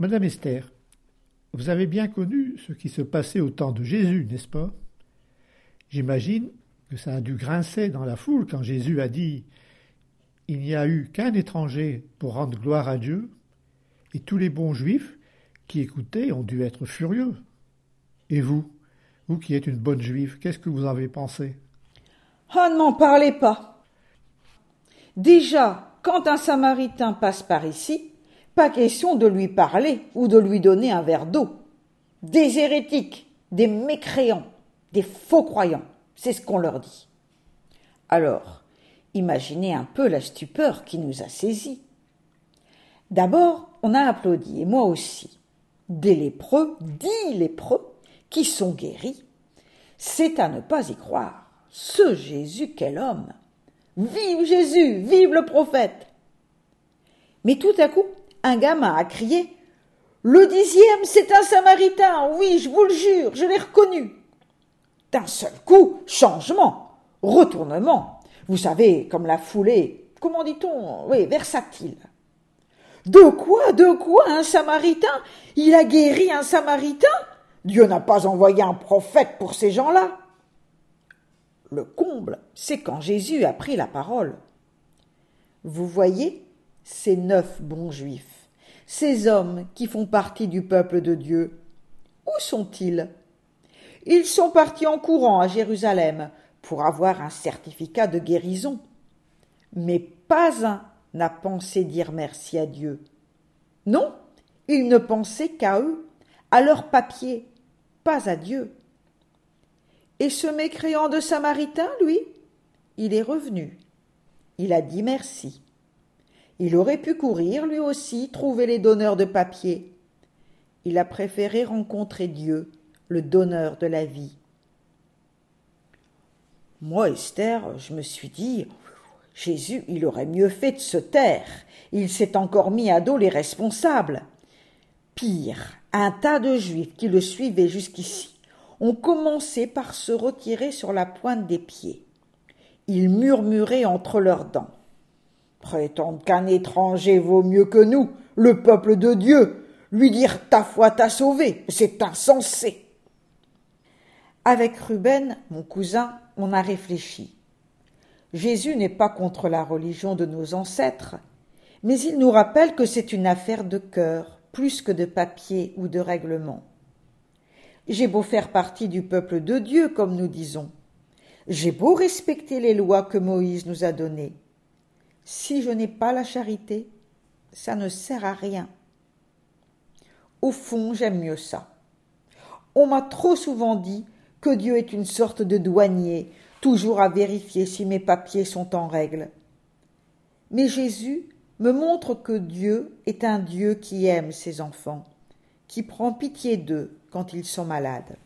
Madame Esther, vous avez bien connu ce qui se passait au temps de Jésus, n'est-ce pas? J'imagine que ça a dû grincer dans la foule quand Jésus a dit Il n'y a eu qu'un étranger pour rendre gloire à Dieu, et tous les bons juifs qui écoutaient ont dû être furieux. Et vous, vous qui êtes une bonne juive, qu'est-ce que vous avez pensé? Oh, ne m'en parlez pas. Déjà, quand un samaritain passe par ici, pas question de lui parler ou de lui donner un verre d'eau. Des hérétiques, des mécréants, des faux croyants, c'est ce qu'on leur dit. Alors, imaginez un peu la stupeur qui nous a saisis. D'abord, on a applaudi, et moi aussi. Des lépreux, dix lépreux, qui sont guéris. C'est à ne pas y croire. Ce Jésus, quel homme Vive Jésus Vive le prophète Mais tout à coup, un gamin a crié Le dixième, c'est un samaritain Oui, je vous le jure, je l'ai reconnu D'un seul coup, changement, retournement. Vous savez, comme la foulée, comment dit-on Oui, versatile. De quoi De quoi Un samaritain? Il a guéri un samaritain? Dieu n'a pas envoyé un prophète pour ces gens-là. Le comble, c'est quand Jésus a pris la parole. Vous voyez, ces neuf bons juifs, ces hommes qui font partie du peuple de Dieu, où sont-ils? Ils sont partis en courant à Jérusalem pour avoir un certificat de guérison. Mais pas un n'a pensé dire merci à Dieu. Non, ils ne pensaient qu'à eux, à leurs papiers, pas à Dieu. Et ce mécréant de Samaritain, lui, il est revenu. Il a dit merci. Il aurait pu courir, lui aussi, trouver les donneurs de papier. Il a préféré rencontrer Dieu, le donneur de la vie. Moi, Esther, je me suis dit, Jésus, il aurait mieux fait de se taire. Il s'est encore mis à dos les responsables. Pire, un tas de juifs qui le suivaient jusqu'ici ont commencé par se retirer sur la pointe des pieds. Ils murmuraient entre leurs dents. Prétendre qu'un étranger vaut mieux que nous, le peuple de Dieu, lui dire ta foi t'a sauvé, c'est insensé. Avec Ruben, mon cousin, on a réfléchi. Jésus n'est pas contre la religion de nos ancêtres, mais il nous rappelle que c'est une affaire de cœur, plus que de papier ou de règlement. J'ai beau faire partie du peuple de Dieu, comme nous disons. J'ai beau respecter les lois que Moïse nous a données. Si je n'ai pas la charité, ça ne sert à rien. Au fond, j'aime mieux ça. On m'a trop souvent dit que Dieu est une sorte de douanier, toujours à vérifier si mes papiers sont en règle. Mais Jésus me montre que Dieu est un Dieu qui aime ses enfants, qui prend pitié d'eux quand ils sont malades.